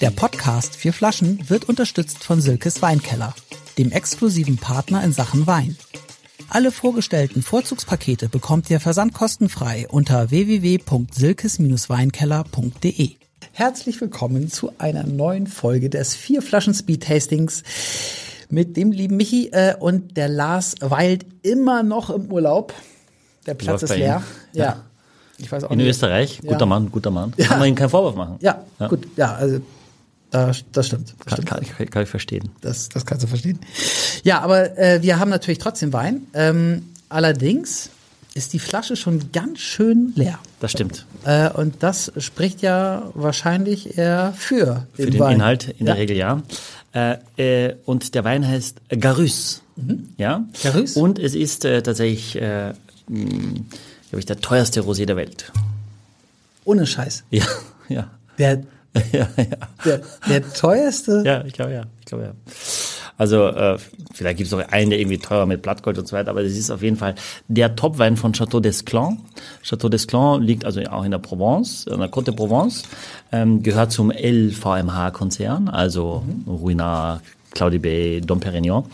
Der Podcast Vier Flaschen wird unterstützt von Silkes Weinkeller, dem exklusiven Partner in Sachen Wein. Alle vorgestellten Vorzugspakete bekommt ihr versandkostenfrei unter www.silkes-weinkeller.de. Herzlich willkommen zu einer neuen Folge des Vier Flaschen Speed Tastings mit dem lieben Michi äh, und der Lars weilt immer noch im Urlaub. Der Platz Läuft ist leer. Ja. Ja. Ich weiß auch In nicht. Österreich, Ja. guter Mann, guter Mann. Ja. Kann man ihm keinen Vorwurf machen. Ja, Ja. gut. Ja, also da, das stimmt. Das Kann, stimmt. kann, ich, kann ich verstehen. Das, das kannst du verstehen. Ja, aber äh, wir haben natürlich trotzdem Wein. Ähm, allerdings ist die Flasche schon ganz schön leer. Das stimmt. Äh, und das spricht ja wahrscheinlich eher für den, Für den Wein. Inhalt in ja. der Regel ja. Äh, äh, und der Wein heißt Garus. Ja. Mhm. Garus? Und es ist äh, tatsächlich, äh, glaube ich, der teuerste Rosé der Welt. Ohne Scheiß. Ja, ja. Der, ja, ja. der, der teuerste. Ja, ich glaube ja. Ich glaube ja. Also äh, vielleicht gibt es noch einen, der irgendwie teurer mit Blattgold und so weiter, aber das ist auf jeden Fall der Topwein von Chateau d'Esclans. Chateau d'Esclans liegt also auch in der Provence, in der Côte de Provence, ähm, gehört zum LVMH-Konzern, also Ruinart, Claudie Bay, Dom Perignon.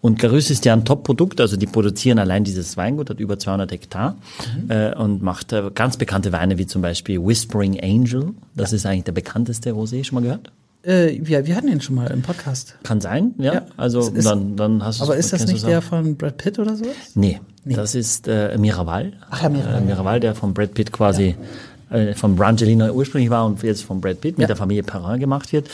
Und Garus ist ja ein Top-Produkt, also die produzieren allein dieses Weingut, hat über 200 Hektar äh, und macht äh, ganz bekannte Weine wie zum Beispiel Whispering Angel. Das ist eigentlich der bekannteste Rosé, schon mal gehört? Äh, wir, wir hatten ihn schon mal im Podcast. Kann sein, ja. Ja. Also ist- dann, dann hast du Aber ist das nicht der von Brad Pitt oder so? Nee, das ist äh, Miraval. Ach ja, Miraval, Äh, Miraval, der von Brad Pitt quasi äh, von Brangelina ursprünglich war und jetzt von Brad Pitt mit ja. der Familie Perrin gemacht wird.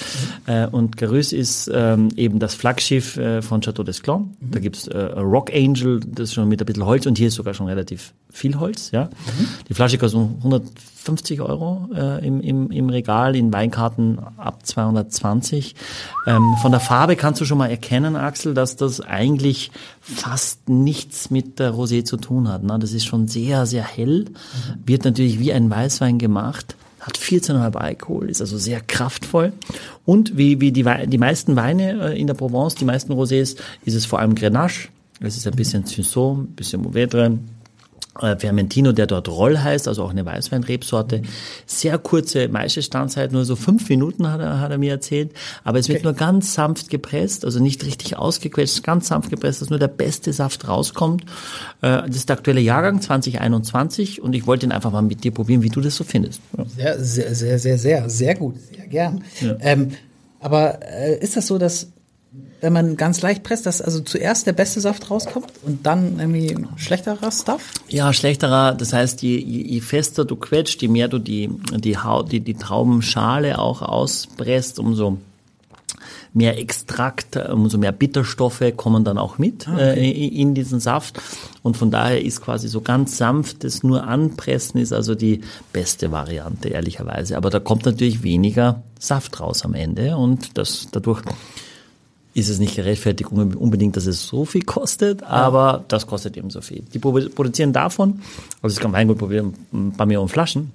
Mhm. Äh, und Carus ist ähm, eben das Flaggschiff äh, von Chateau des Clans. Mhm. Da gibt's äh, Rock Angel, das ist schon mit ein bisschen Holz und hier ist sogar schon relativ viel Holz. Ja? Mhm. Die Flasche kostet 100 50 Euro äh, im, im, im Regal, in Weinkarten ab 220. Ähm, von der Farbe kannst du schon mal erkennen, Axel, dass das eigentlich fast nichts mit der Rosé zu tun hat. Ne? Das ist schon sehr, sehr hell, mhm. wird natürlich wie ein Weißwein gemacht hat 14,5 Alkohol, ist also sehr kraftvoll. Und wie, wie die, die meisten Weine äh, in der Provence, die meisten Rosés, ist es vor allem Grenache. Es ist ein bisschen Cinsault, ein bisschen drin äh, Fermentino, der dort Roll heißt, also auch eine Weißweinrebsorte. Sehr kurze Maischestandzeit, nur so fünf Minuten hat er, hat er mir erzählt. Aber es wird nur ganz sanft gepresst, also nicht richtig ausgequetscht, ganz sanft gepresst, dass nur der beste Saft rauskommt. Äh, Das ist der aktuelle Jahrgang 2021 und ich wollte ihn einfach mal mit dir probieren, wie du das so findest. Ja. Sehr, sehr, sehr, sehr, sehr, sehr gut. Sehr gern. Ähm, aber äh, ist das so, dass wenn man ganz leicht presst, dass also zuerst der beste Saft rauskommt und dann irgendwie schlechterer Stuff? Ja, schlechterer, das heißt, je, je, je fester du quetscht, je mehr du die, die Haut, die, die Traubenschale auch auspresst, umso mehr Extrakt, umso mehr Bitterstoffe kommen dann auch mit äh, in, in diesen Saft. Und von daher ist quasi so ganz sanftes nur Anpressen ist also die beste Variante, ehrlicherweise. Aber da kommt natürlich weniger Saft raus am Ende und das dadurch ist es nicht gerechtfertigt un- unbedingt, dass es so viel kostet, aber das kostet eben so viel. Die produ- produzieren davon, also es kann Weingut probieren, ein paar Millionen Flaschen,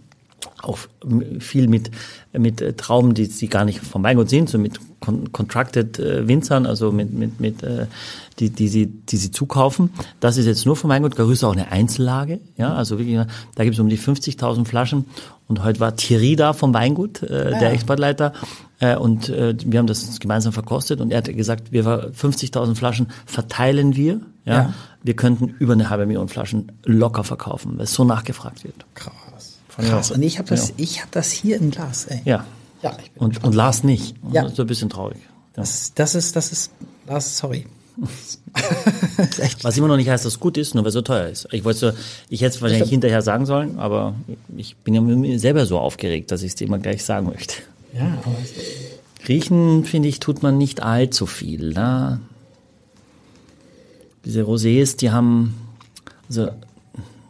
auch viel mit, mit äh, Trauben, die, die gar nicht vom Weingut sind, so mit con contracted äh, Winzern, also mit, mit, mit äh, die, die, sie, die sie zukaufen. Das ist jetzt nur vom Weingut. Garus ist auch eine Einzellage, ja, also wirklich, da gibt es um die 50.000 Flaschen und heute war Thierry da vom Weingut, äh, der Exportleiter, und äh, wir haben das gemeinsam verkostet und er hat gesagt, wir ver- 50.000 Flaschen verteilen wir, ja? Ja. wir könnten über eine halbe Million Flaschen locker verkaufen, weil es so nachgefragt wird. Krass. Krass. Und ich habe das, Ja. ich habe das hier im Glas. Ey. Ja. Ja, ich bin Und, und Lars nicht. Und Ja. Das ist so ein bisschen traurig. Ja. Das, das ist, das ist, das, sorry. Was immer noch nicht heißt, dass es gut ist, nur weil es so teuer ist. Ich wollte, so- ich hätte es wahrscheinlich hinterher sagen sollen, aber ich bin ja mit mir selber so aufgeregt, dass ich es dir immer gleich sagen möchte. Ja, aber Riechen, finde ich, tut man nicht allzu viel. Ne? Diese Rosés, die haben so,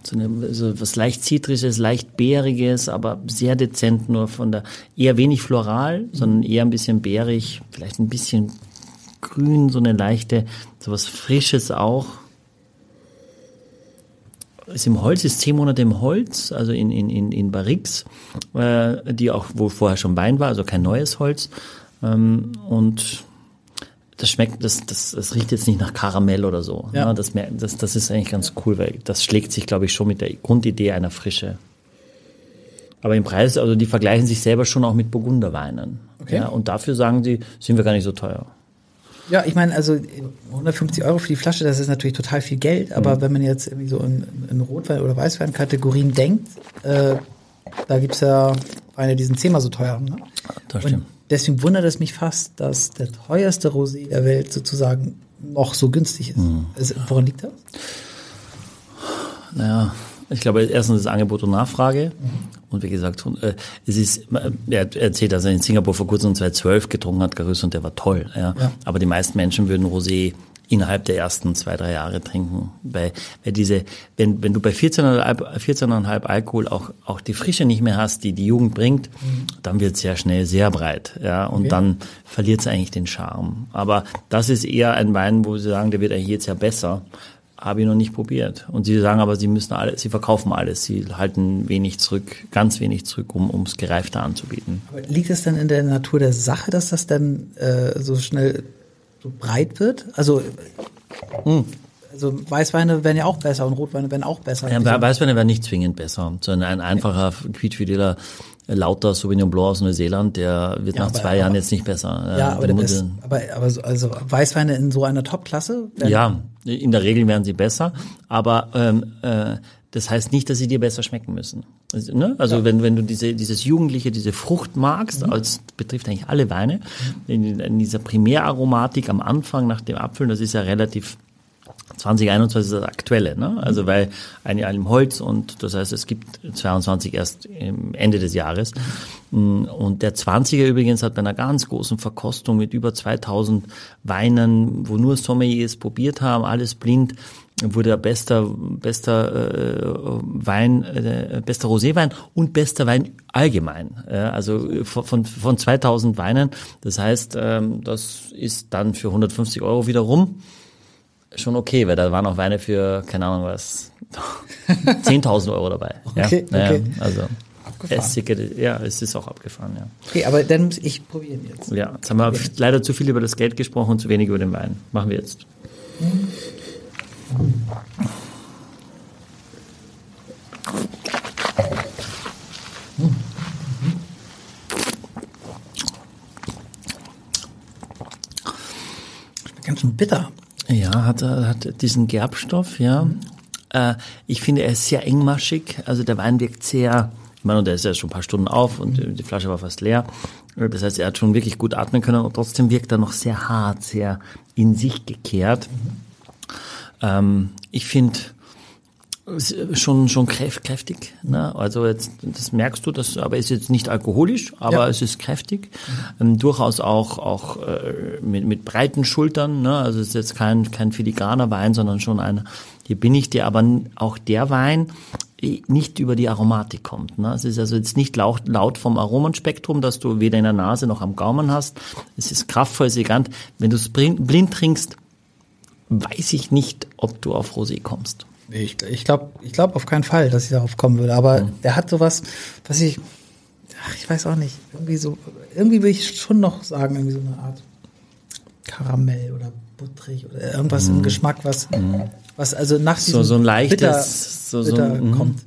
so, eine, so was leicht Zitrisches, leicht Beeriges, aber sehr dezent nur von der, eher wenig floral, sondern eher ein bisschen beerig, vielleicht ein bisschen grün, so eine leichte, so was Frisches auch. Ist im Holz, ist zehn Monate im Holz, also in, in, in, in Barriques, äh, die auch, wo vorher schon Wein war, also kein neues Holz. Ähm, und das schmeckt, das, das, das riecht jetzt nicht nach Karamell oder so. Ja. Ne? Das, das, das ist eigentlich ganz cool, weil das schlägt sich, glaube ich, schon mit der Grundidee einer Frische. Aber im Preis, also die vergleichen sich selber schon auch mit Burgunderweinen. Okay. Ja, und dafür sagen sie, sind wir gar nicht so teuer. Ja, ich meine, also 150 Euro für die Flasche, das ist natürlich total viel Geld, aber Mhm. wenn man jetzt irgendwie so in, in Rotwein- oder Weißwein-Kategorien denkt, äh, da gibt's ja Weine, die sind zehnmal so teuer. Ne? Das Und stimmt. deswegen wundert es mich fast, dass der teuerste Rosé der Welt sozusagen noch so günstig ist. Mhm. Also, woran liegt das? Naja, ich glaube, erstens ist Angebot und Nachfrage. Und wie gesagt, äh, es ist, er erzählt, dass er in Singapur vor kurzem 2012 getrunken hat, Garus, und der war toll. Ja. Ja. Aber die meisten Menschen würden Rosé innerhalb der ersten zwei, drei Jahre trinken. Weil, weil diese, wenn, wenn du bei 14,5 14,5 Alkohol auch, auch die Frische nicht mehr hast, die die Jugend bringt, dann wird es sehr schnell sehr breit. Ja. Und Okay. dann verliert es eigentlich den Charme. Aber das ist eher ein Wein, wo sie sagen, der wird eigentlich jetzt ja besser. Habe ich noch nicht probiert. Und sie sagen aber, sie müssen alle, sie verkaufen alles. Sie halten wenig zurück, ganz wenig zurück, um ums Gereifte anzubieten. Aber liegt es dann in der Natur der Sache, dass das dann äh, so schnell so breit wird? Also, also Weißweine werden ja auch besser und Rotweine werden auch besser. Ja, Hm. Weißweine wäre nicht zwingend besser, sondern ein einfacher quietschfideler lauter Sauvignon Blanc aus Neuseeland, der wird Ja, nach aber- zwei Jahren aber- jetzt nicht besser. ja, Äh, aber, der ist, aber, aber so, also Weißweine in so einer Top-Klasse? werden- Ja, in der Regel werden sie besser, aber ähm, äh, das heißt nicht, dass sie dir besser schmecken müssen. Also, ne? also wenn, wenn du diese, dieses Jugendliche, diese Frucht magst, Mhm. als betrifft eigentlich alle Weine, in, in dieser Primäraromatik am Anfang nach dem Apfel, das ist ja relativ 2021 ist das aktuelle, ne? Also Mhm. weil ein Jahr im Holz und das heißt, es gibt 22 erst im Ende des Jahres. Mm, Und der 20er übrigens hat bei einer ganz großen Verkostung mit über 2000 Weinen, wo nur Sommeliers probiert haben, alles blind, wurde der bester, bester äh, Wein, äh, bester Roséwein und bester Wein allgemein. Ja, also von, von, von 2000 Weinen. Das heißt, ähm, das ist dann für 150 Euro wieder rum schon okay, weil da waren auch Weine für, keine Ahnung was, 10.000 Euro dabei. Okay, ja, okay. Ja, also, Abgefahren. Ja, es ist auch abgefahren, ja. Okay, aber dann muss ich probieren jetzt. Ja, jetzt haben wir leider zu viel über das Geld gesprochen und zu wenig über den Wein. Machen wir jetzt. Ganz schön bitter. Ja, hat, hat diesen Gerbstoff, ja. Äh, ich finde, er ist sehr engmaschig. Also der Wein wirkt sehr, ich meine, der ist ja schon ein paar Stunden auf und die Flasche war fast leer. Das heißt, er hat schon wirklich gut atmen können und trotzdem wirkt er noch sehr hart, sehr in sich gekehrt. Ähm, ich finde schon schon kräf- kräftig. Ne? Also jetzt, das merkst du, das aber ist jetzt nicht alkoholisch, aber Ja. es ist kräftig. Ähm, durchaus auch auch äh, mit, mit breiten Schultern. Ne? Also es ist jetzt kein kein filigraner Wein, sondern schon einer. Hier bin ich dir, aber auch der Wein eh, nicht über die Aromatik kommt. Ne? Es ist also jetzt nicht laut, laut vom Aromenspektrum, dass du weder in der Nase noch am Gaumen hast. Es ist kraftvoll, es ist elegant. Wenn du es blind, blind trinkst, weiß ich nicht, ob du auf Rosé kommst. Ich, ich glaube ich glaub auf keinen Fall, dass ich darauf kommen würde. Aber Mhm. der hat sowas, was ich, ach, ich weiß auch nicht, irgendwie so, irgendwie will ich schon noch sagen, irgendwie so eine Art Karamell oder butterig oder irgendwas im Geschmack, was, was also nach Mhm. So, diesem so ein leichtes, bitter, so, so, bitter ein, mhm. kommt.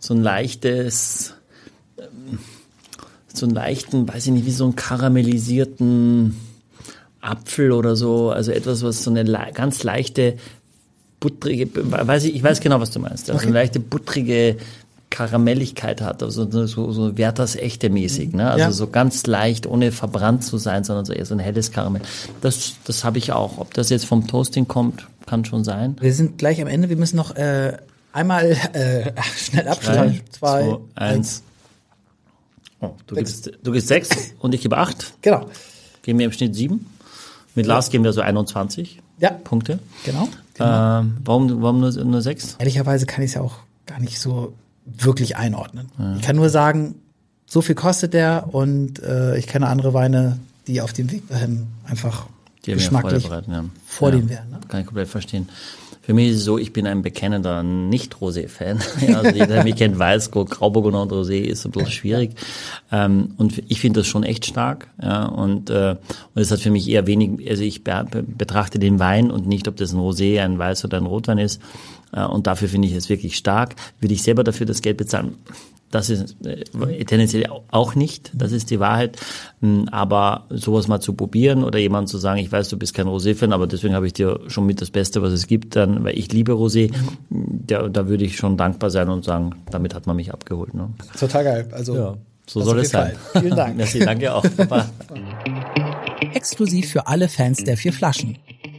so ein leichtes, ähm, so einen leichten, weiß ich nicht, wie so einen karamellisierten Apfel oder so, also etwas, was so eine ganz leichte, buttrige, weiß ich, ich weiß genau, was du meinst, also eine leichte, buttrige Karamelligkeit hat, also so, so, Werthers echte mäßig, ne? Also Ja. so ganz leicht, ohne verbrannt zu sein, sondern so eher so ein helles Karamell. Das, das habe ich auch. Ob das jetzt vom Toasting kommt, kann schon sein. Wir sind gleich am Ende, wir müssen noch äh, einmal äh, schnell abschließen. Zwei, zwei, eins. Oh, du, gibst, du gibst sechs und ich gebe acht. Genau. Geben wir im Schnitt sieben. Mit Lars geben wir so 21 Ja, Punkte. genau. Ähm, warum, warum nur, nur sechs? Ehrlicherweise kann ich es ja auch gar nicht so wirklich einordnen. Ich kann nur sagen, so viel kostet der und äh, ich kenne andere Weine, die auf dem Weg dahin einfach Die ja geschmacklich bereiten, ja. vor ja. dem wären. Ne? Kann ich komplett verstehen. Für mich ist es so, ich bin ein bekennender Nicht-Rosé-Fan. Ja, also jeder, der mich kennt, weiß, Grauburgunder und Rosé ist ein bisschen schwierig. Ähm, und ich finde das schon echt stark. Ja, und, äh, und es hat für mich eher wenig, also ich be be betrachte den Wein und nicht, ob das ein Rosé, ein Weiß oder ein Rotwein ist. Äh, und dafür finde ich es wirklich stark. Würde ich selber dafür das Geld bezahlen? Das ist äh, tendenziell auch nicht, das ist die Wahrheit. Hm, aber sowas mal zu probieren oder jemand zu sagen, ich weiß, du bist kein Rosé-Fan, aber deswegen habe ich dir schon mit das Beste, was es gibt, dann, weil ich liebe Rosé, da, da würde ich schon dankbar sein und sagen, damit hat man mich abgeholt. Ne? Total geil. Also ja, so soll es sein. Vielen Dank. Merci, danke auch. Exklusiv für alle Fans der vier Flaschen.